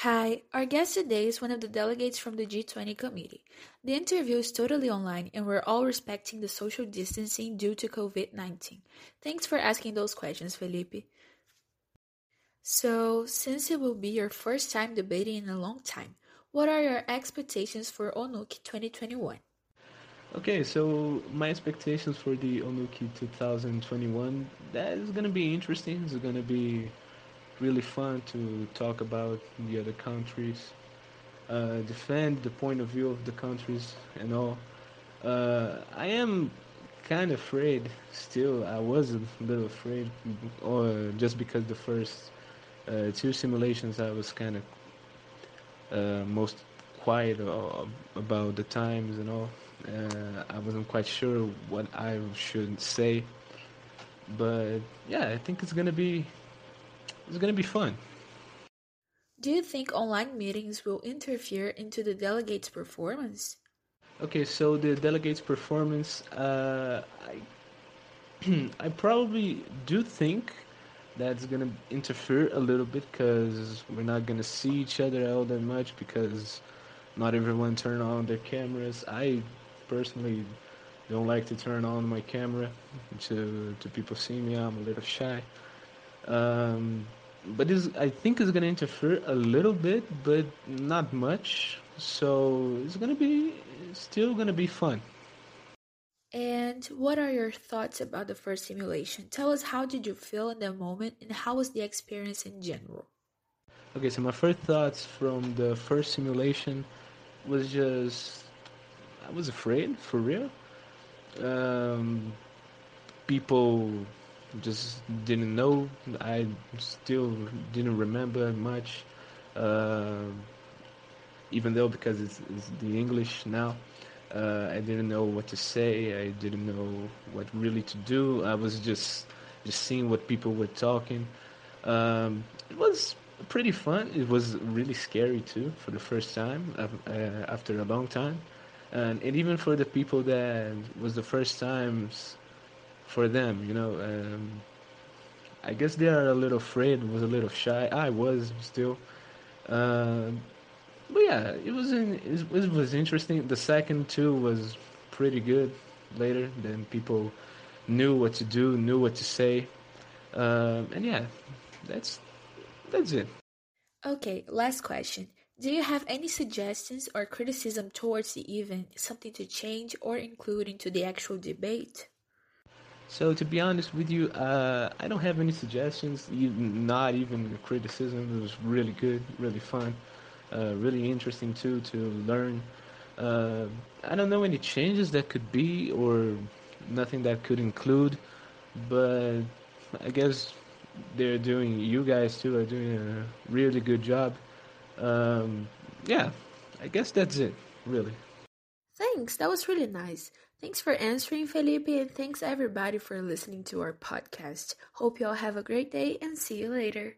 Hi, our guest today is one of the delegates from the G20 committee. The interview is totally online and we're all respecting the social distancing due to COVID 19. Thanks for asking those questions, Felipe. So, since it will be your first time debating in a long time, what are your expectations for Onuki 2021? Okay, so my expectations for the Onuki 2021 that is gonna be interesting. It's gonna be really fun to talk about the other countries, uh, defend the point of view of the countries and all. Uh, I am kind of afraid still. I was a little afraid, or just because the first uh, two simulations I was kind of uh, most quiet about the times and all. Uh, I wasn't quite sure what I should say, but yeah, I think it's gonna be it's gonna be fun. Do you think online meetings will interfere into the delegates' performance? Okay, so the delegates' performance, uh, I, I probably do think that's gonna interfere a little bit because we're not gonna see each other all that much because not everyone turn on their cameras. I personally don't like to turn on my camera to to people see me. I'm a little shy. Um, but this, I think it's gonna interfere a little bit, but not much. So it's gonna be still gonna be fun. And what are your thoughts about the first simulation? Tell us how did you feel in the moment and how was the experience in general? Okay, so my first thoughts from the first simulation was just I was afraid for real. Um, people just didn't know. I still didn't remember much, uh, even though because it's, it's the English now. Uh, I didn't know what to say. I didn't know what really to do. I was just just seeing what people were talking. Um, it was pretty fun. It was really scary too for the first time uh, after a long time, and, and even for the people that was the first times for them, you know. Um, I guess they are a little afraid, was a little shy. I was still. Uh, but yeah, it was in, it was interesting. The second two was pretty good. Later, then people knew what to do, knew what to say, uh, and yeah, that's that's it. Okay, last question. Do you have any suggestions or criticism towards the event, something to change or include into the actual debate? So to be honest with you, uh, I don't have any suggestions, not even criticism. It was really good, really fun, uh, really interesting too to learn. Uh, I don't know any changes that could be or nothing that could include, but I guess they're doing. You guys too are doing a really good job. Um, yeah, I guess that's it, really. Thanks, that was really nice. Thanks for answering, Felipe, and thanks everybody for listening to our podcast. Hope you all have a great day and see you later.